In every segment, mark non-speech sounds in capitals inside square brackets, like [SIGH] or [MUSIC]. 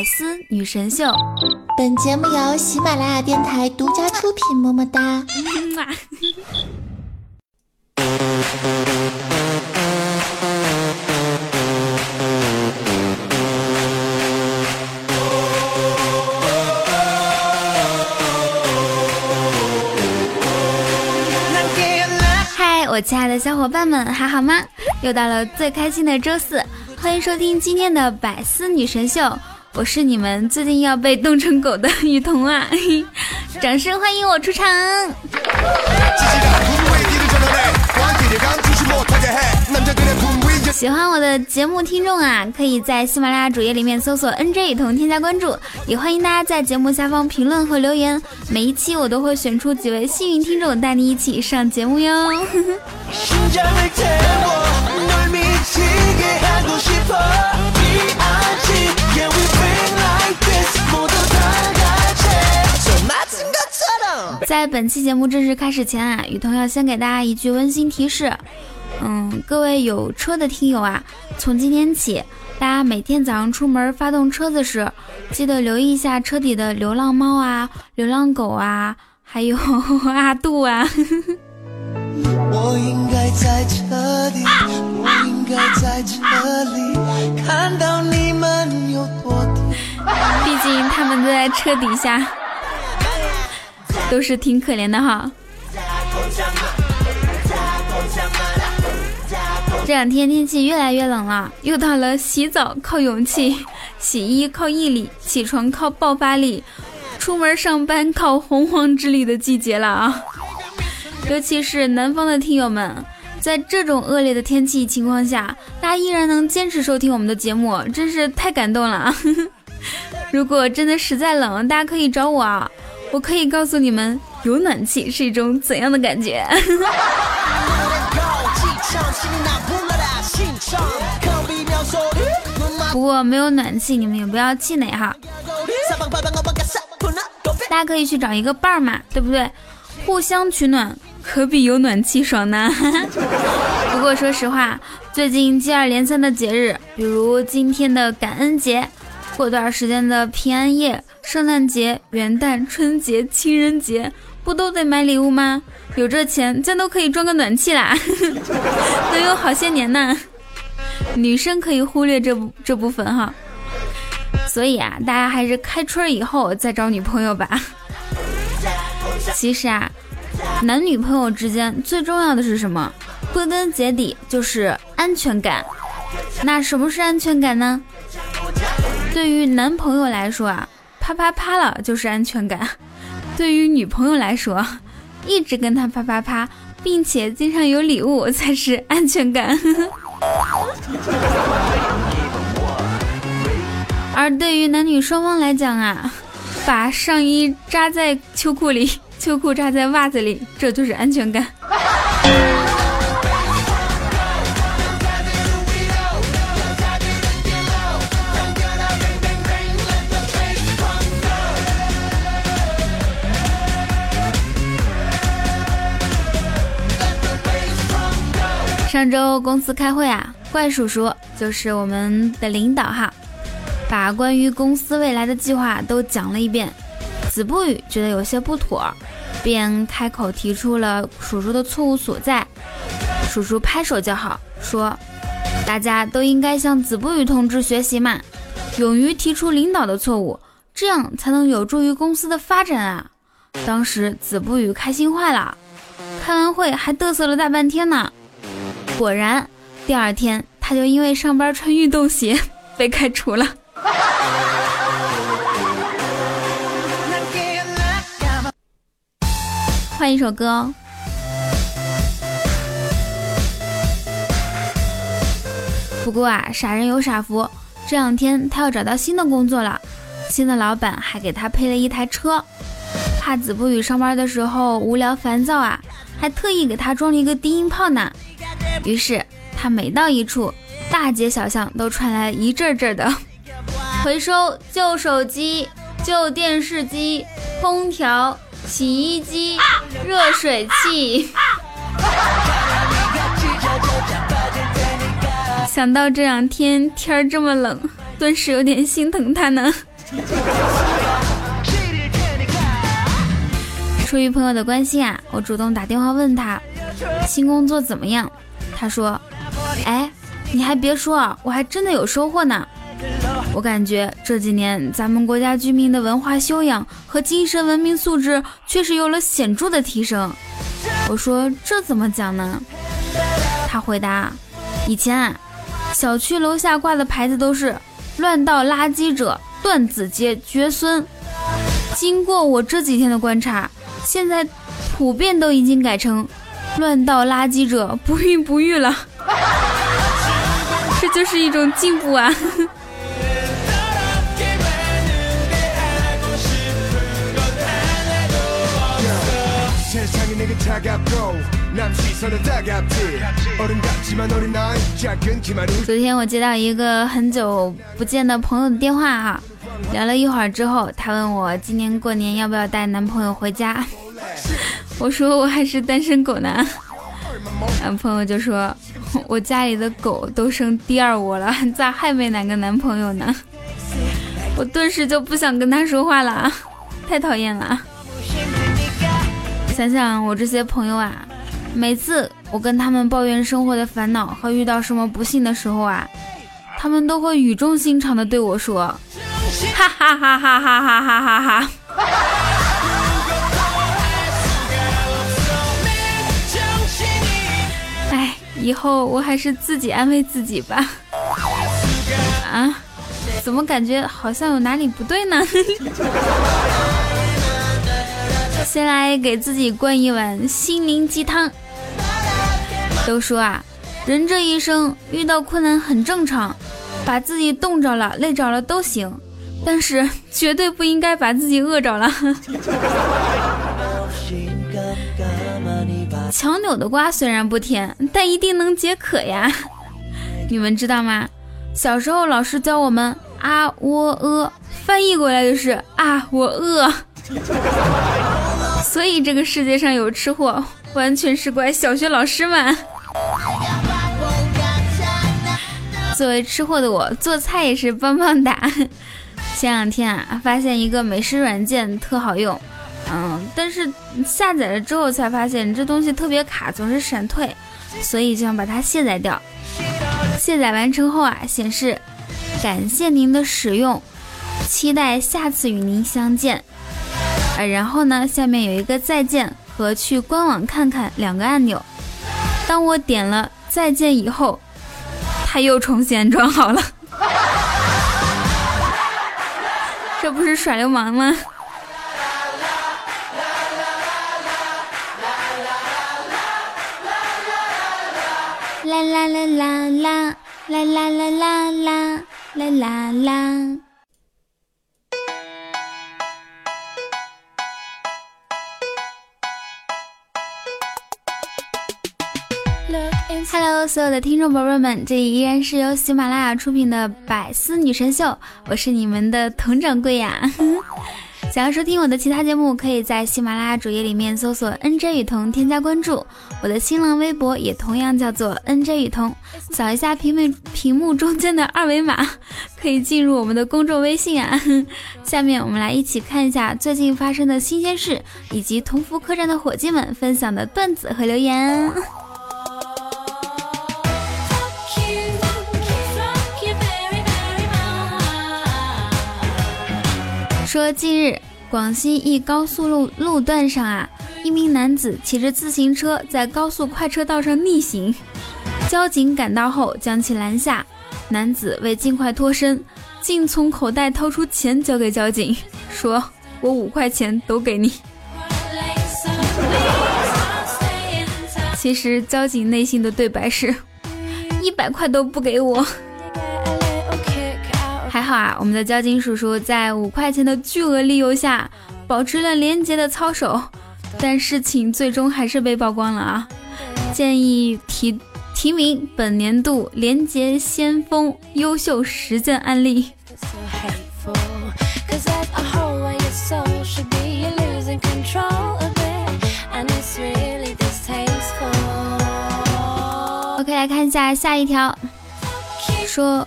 百思女神秀。本节目由喜马拉雅电台独家出品，么么哒。嗨，我亲爱的小伙伴们，还好吗？又到了最开心的周四，欢迎收听今天的百思女神秀，我是你们最近要被冻成狗的雨桐啊！[LAUGHS] 掌声欢迎我出场。喜欢我的节目听众啊，可以在喜马拉雅主页里面搜索 NJ 雨桐添加关注，也欢迎大家在节目下方评论和留言，每一期我都会选出几位幸运听众带你一起上节目哟。[LAUGHS] [LAUGHS] 在本期节目正式开始前啊，雨桐要先给大家一句温馨提示。嗯，各位有车的听友啊，从今天起，大家每天早上出门发动车子时，记得留意一下车底的流浪猫啊、流浪狗啊，还有 [LAUGHS] 阿杜啊。[LAUGHS] 我应该在这里，我应该在这里，看到你们有多 [LAUGHS] 毕竟他们都在车底下，都是挺可怜的哈。这两天天气越来越冷了，又到了洗澡靠勇气、[LAUGHS] 洗衣靠毅力、起床靠爆发力、出门上班靠洪荒之力的季节了啊！尤其是南方的听友们，在这种恶劣的天气情况下，大家依然能坚持收听我们的节目，真是太感动了啊。[LAUGHS] 如果真的实在冷，大家可以找我啊，我可以告诉你们，有暖气是一种怎样的感觉。[LAUGHS] 不过没有暖气，你们也不要气馁哈。大家可以去找一个伴儿嘛，对不对？互相取暖，可比有暖气爽呢。[LAUGHS] 不过说实话，最近接二连三的节日，比如今天的感恩节，过段时间的平安夜、圣诞节、元旦、春节、情人节，不都得买礼物吗？有这钱，咱都可以装个暖气啦，[LAUGHS] 能有好些年呢。女生可以忽略这这部分哈，所以啊，大家还是开春以后再找女朋友吧。其实啊，男女朋友之间最重要的是什么？归根结底就是安全感。那什么是安全感呢？对于男朋友来说啊，啪啪啪了就是安全感；[LAUGHS] 对于女朋友来说，一直跟他啪啪啪，并且经常有礼物才是安全感。[LAUGHS] 而对于男女双方来讲啊，把上衣扎在秋裤里，秋裤扎在袜子里，这就是安全感。周公司开会啊，怪叔叔就是我们的领导哈，把关于公司未来的计划都讲了一遍。子不语觉得有些不妥，便开口提出了叔叔的错误所在。叔叔拍手叫好，说：“大家都应该向子不语同志学习嘛，勇于提出领导的错误，这样才能有助于公司的发展啊！”当时子不语开心坏了，开完会还嘚瑟了大半天呢。果然，第二天他就因为上班穿运动鞋 [LAUGHS] 被开除了。换一首歌哦。不过啊，傻人有傻福，这两天他要找到新的工作了，新的老板还给他配了一台车，怕子不语上班的时候无聊烦躁啊，还特意给他装了一个低音炮呢。于是他每到一处，大街小巷都传来一阵阵的 [LAUGHS] 回收旧手机、旧电视机、空调、洗衣机、热水器。[LAUGHS] 想到这两天天儿这么冷，顿时有点心疼他呢。[LAUGHS] 出于朋友的关心啊，我主动打电话问他新工作怎么样。他说：“哎，你还别说，我还真的有收获呢。我感觉这几年咱们国家居民的文化修养和精神文明素质确实有了显著的提升。”我说：“这怎么讲呢？”他回答：“以前啊，小区楼下挂的牌子都是‘乱倒垃圾者断子绝绝孙’，经过我这几天的观察。”现在普遍都已经改成“乱倒垃圾者不孕不育”了，[LAUGHS] 这就是一种进步啊！[LAUGHS] 昨天我接到一个很久不见的朋友的电话哈。聊了一会儿之后，他问我今年过年要不要带男朋友回家。我说我还是单身狗呢。男朋友就说：“我家里的狗都生第二窝了，咋还没哪个男朋友呢？”我顿时就不想跟他说话了，太讨厌了。想想我这些朋友啊，每次我跟他们抱怨生活的烦恼和遇到什么不幸的时候啊，他们都会语重心长的对我说。哈哈哈哈哈哈哈哈哈！以后我还是自己安慰自己吧。啊？怎么感觉好像有哪里不对呢？[LAUGHS] 先来给自己灌一碗心灵鸡汤。都说啊，人这一生遇到困难很正常，把自己冻着了、累着了都行。但是绝对不应该把自己饿着了。强扭的瓜虽然不甜，但一定能解渴呀。[LAUGHS] 你们知道吗？小时候老师教我们啊喔呃，翻译过来就是啊我饿。[LAUGHS] 所以这个世界上有吃货，完全是怪小学老师们。作为吃货的我，做菜也是棒棒哒。前两天啊，发现一个美食软件特好用，但是下载了之后才发现这东西特别卡，总是闪退，所以就想把它卸载掉。卸载完成后啊，显示感谢您的使用，期待下次与您相见。呃，然后呢，下面有一个再见和去官网看看两个按钮。当我点了再见以后，它又重新安装好了。[LAUGHS] 这不是耍流氓吗？啦啦啦啦啦啦啦啦啦啦啦啦啦。Hello，所有的听众宝贝们，这里依然是由喜马拉雅出品的《百思女神秀》，我是你们的佟掌柜呀。想要收听我的其他节目，可以在喜马拉雅主页里面搜索 “nj 雨桐”，添加关注。我的新浪微博也同样叫做 “nj 雨桐”，扫一下屏幕屏幕中间的二维码，可以进入我们的公众微信啊。[LAUGHS] 下面我们来一起看一下最近发生的新鲜事，以及同福客栈的伙计们分享的段子和留言。说近日，广西一高速路路段上啊，一名男子骑着自行车在高速快车道上逆行，交警赶到后将其拦下。男子为尽快脱身，竟从口袋掏出钱交给交警，说：“我五块钱都给你。”其实交警内心的对白是：一百块都不给我。还好啊，我们的交警叔叔在五块钱的巨额利诱下，保持了廉洁的操守，但事情最终还是被曝光了啊！建议提提名本年度廉洁先锋优秀实践案例。OK，来看一下下一条，说。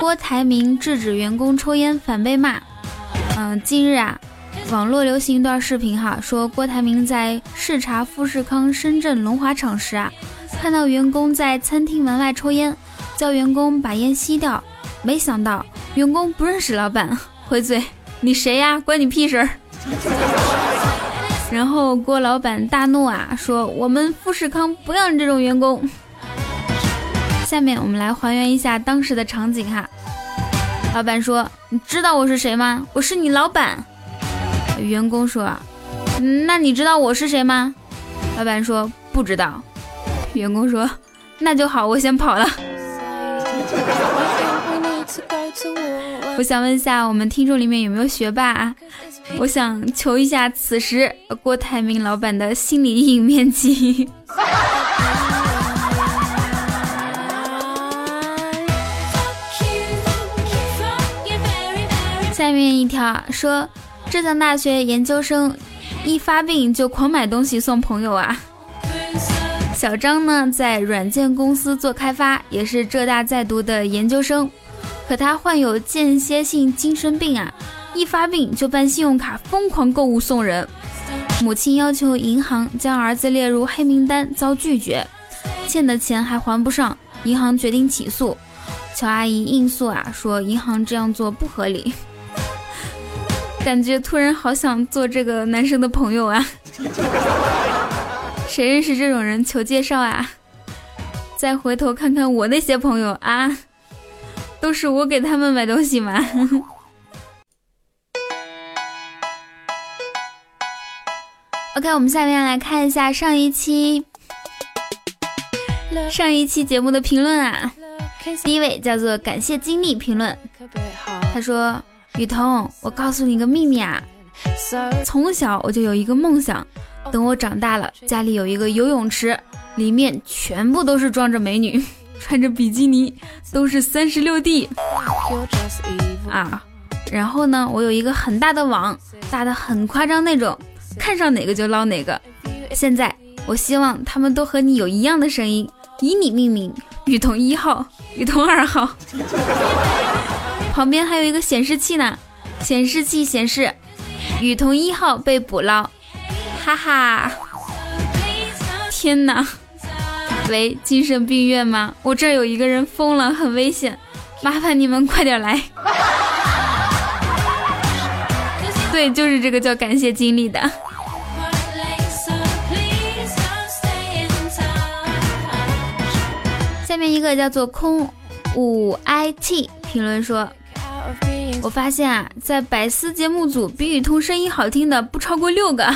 郭台铭制止员工抽烟反被骂，嗯，近日啊，网络流行一段视频哈，说郭台铭在视察富士康深圳龙华厂时啊，看到员工在餐厅门外抽烟，叫员工把烟吸掉，没想到员工不认识老板，回嘴：“你谁呀？关你屁事儿！” [LAUGHS] 然后郭老板大怒啊，说：“我们富士康不要你这种员工。”下面我们来还原一下当时的场景哈。老板说：“你知道我是谁吗？我是你老板。”员工说：“那你知道我是谁吗？”老板说：“不知道。”员工说：“那就好，我先跑了。[LAUGHS] ”我想问一下，我们听众里面有没有学霸？啊？我想求一下，此时郭台铭老板的心理阴影面积。下面一条说，浙江大学研究生一发病就狂买东西送朋友啊。小张呢，在软件公司做开发，也是浙大在读的研究生，可他患有间歇性精神病啊。一发病就办信用卡，疯狂购物送人。母亲要求银行将儿子列入黑名单，遭拒绝。欠的钱还还不上，银行决定起诉。乔阿姨应诉啊，说银行这样做不合理。感觉突然好想做这个男生的朋友啊！[LAUGHS] 谁认识这种人？求介绍啊！再回头看看我那些朋友啊，都是我给他们买东西吗？[LAUGHS] OK，我们下面来看一下上一期上一期节目的评论啊。第一位叫做感谢经历评论，他说：“雨桐，我告诉你个秘密啊，从小我就有一个梦想，等我长大了，家里有一个游泳池，里面全部都是装着美女，[LAUGHS] 穿着比基尼，都是三十六 D 啊。然后呢，我有一个很大的网，大的很夸张那种。”看上哪个就捞哪个。现在我希望他们都和你有一样的声音，以你命名，雨桐一号，雨桐二号。旁边还有一个显示器呢，显示器显示雨桐一号被捕捞，哈哈。天哪！喂，精神病院吗？我这有一个人疯了，很危险，麻烦你们快点来。[LAUGHS] 对，就是这个叫感谢经历的。下面一个叫做空五 it 评论说：“我发现啊，在百思节目组比雨桐声音好听的不超过六个。[LAUGHS] ”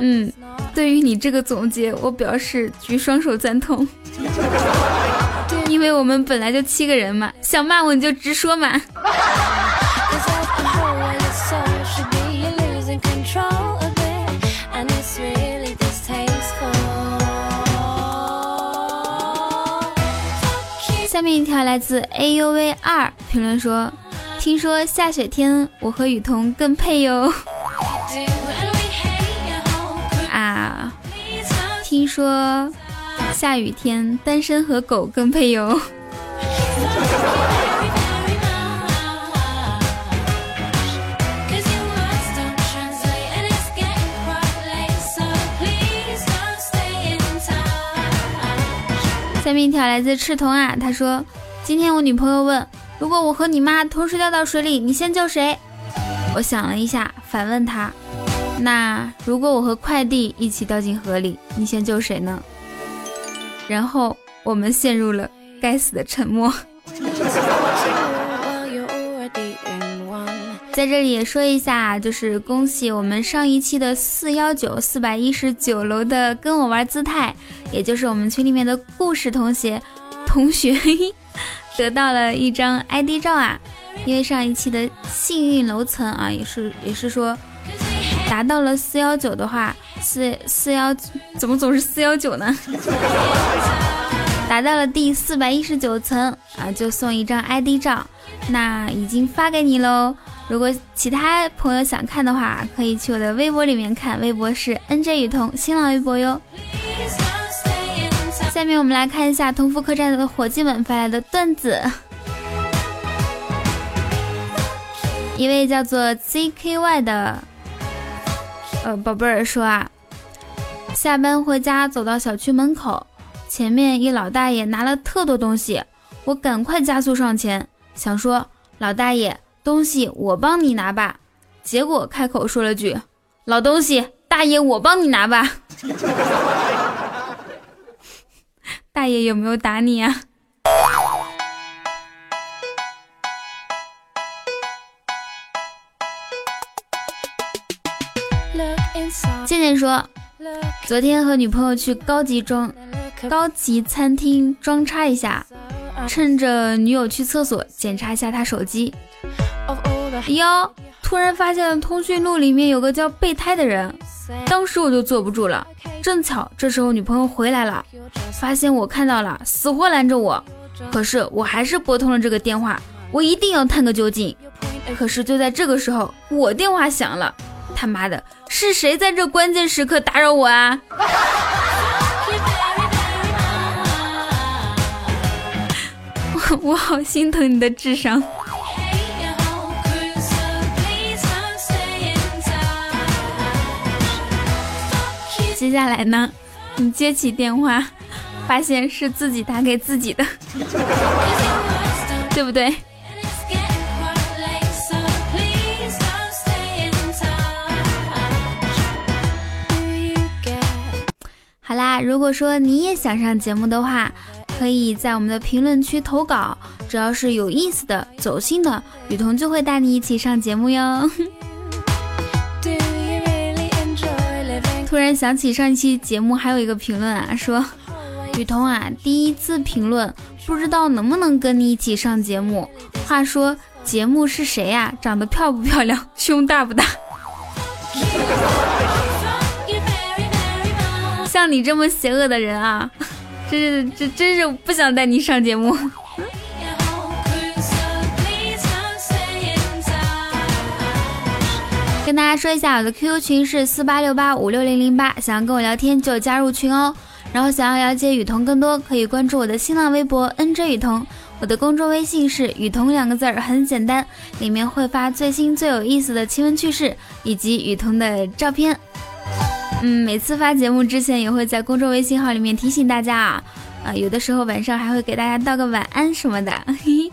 嗯，对于你这个总结，我表示举双手赞同。[LAUGHS] 因为我们本来就七个人嘛，想骂我你就直说嘛。面一条来自 A U V 二评论说：“听说下雪天我和雨桐更配哟。”啊，听说下雨天单身和狗更配哟。下面一条来自赤瞳啊，他说：“今天我女朋友问，如果我和你妈同时掉到水里，你先救谁？”我想了一下，反问他：“那如果我和快递一起掉进河里，你先救谁呢？”然后我们陷入了该死的沉默。在这里也说一下，就是恭喜我们上一期的四幺九四百一十九楼的跟我玩姿态，也就是我们群里面的故事同学同学得到了一张 ID 照啊！因为上一期的幸运楼层啊，也是也是说达到了四幺九的话，四四幺怎么总是四幺九呢？达到了第四百一十九层啊，就送一张 ID 照，那已经发给你喽。如果其他朋友想看的话，可以去我的微博里面看，微博是 NJ 雨桐，新浪微博哟。下面我们来看一下同福客栈的伙计们发来的段子。一位叫做 ZKY 的呃宝贝儿说啊，下班回家走到小区门口，前面一老大爷拿了特多东西，我赶快加速上前，想说老大爷东西我帮你拿吧，结果开口说了句老东西大爷我帮你拿吧，[LAUGHS] 大爷有没有打你啊？健健说，昨天和女朋友去高级装高级餐厅装叉一下，趁着女友去厕所检查一下她手机，哟，突然发现通讯录里面有个叫备胎的人，当时我就坐不住了。正巧这时候女朋友回来了，发现我看到了，死活拦着我，可是我还是拨通了这个电话，我一定要探个究竟。可是就在这个时候，我电话响了。他妈的，是谁在这关键时刻打扰我啊？我我好心疼你的智商。接下来呢，你接起电话，发现是自己打给自己的，[LAUGHS] 对不对？好啦，如果说你也想上节目的话，可以在我们的评论区投稿，只要是有意思的、走心的，雨桐就会带你一起上节目哟。突然想起上一期节目还有一个评论啊，说雨桐啊，第一次评论，不知道能不能跟你一起上节目。话说节目是谁呀？长得漂不漂亮？[LAUGHS] 胸大不大？像你这么邪恶的人啊，[LAUGHS] 真是这真是不想带你上节目。跟大家说一下，我的 QQ 群是四八六八五六零零八，想要跟我聊天就加入群哦。然后想要了解雨桐更多，可以关注我的新浪微博 NJ 雨桐，我的公众微信是雨桐两个字儿，很简单，里面会发最新最有意思的奇闻趣事以及雨桐的照片。嗯，每次发节目之前也会在公众微信号里面提醒大家啊，啊，有的时候晚上还会给大家道个晚安什么的。嘿 [LAUGHS] 嘿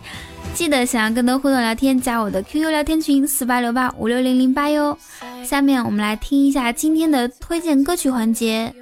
记得想要更多互动聊天，加我的 QQ 聊天群四八六八五六零零八哟。下面我们来听一下今天的推荐歌曲环节。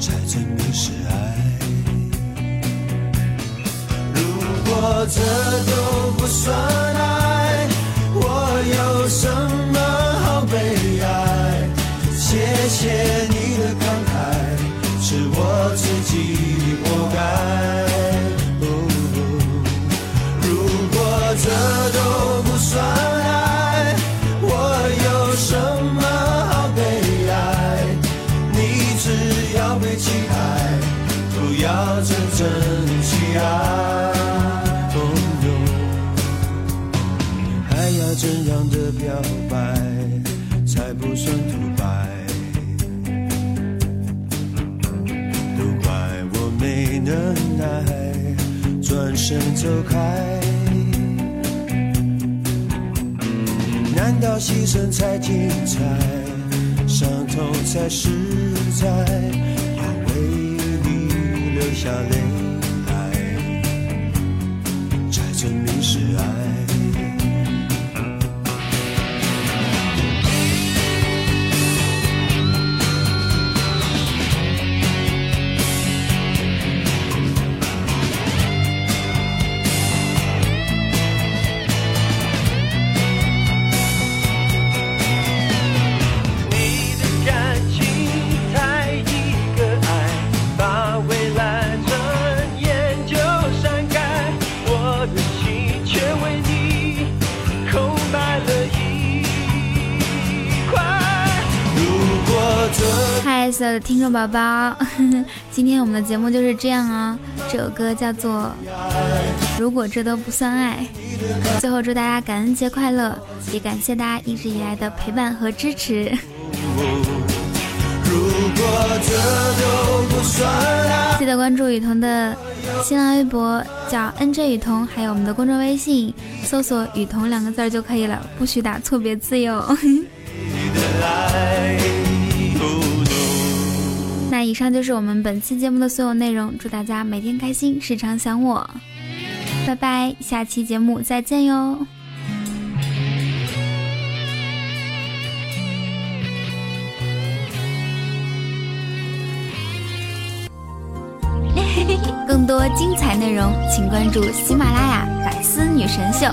才证明是爱。如果这都不算爱，我有什么好悲哀？谢谢你身走开。难道牺牲才精彩，伤痛才实在？要为你流下泪来，才证明是爱。所有的听众宝宝，[LAUGHS] 今天我们的节目就是这样哦。这首歌叫做《如果这都不算爱》。最后祝大家感恩节快乐，也感谢大家一直以来的陪伴和支持。记得关注雨桐的新浪微博，叫 NJ 雨桐，还有我们的公众微信，搜索“雨桐”两个字就可以了，不许打错别字哟。[LAUGHS] 那以上就是我们本期节目的所有内容，祝大家每天开心，时常想我，拜拜，下期节目再见哟。[LAUGHS] 更多精彩内容，请关注喜马拉雅《百思女神秀》。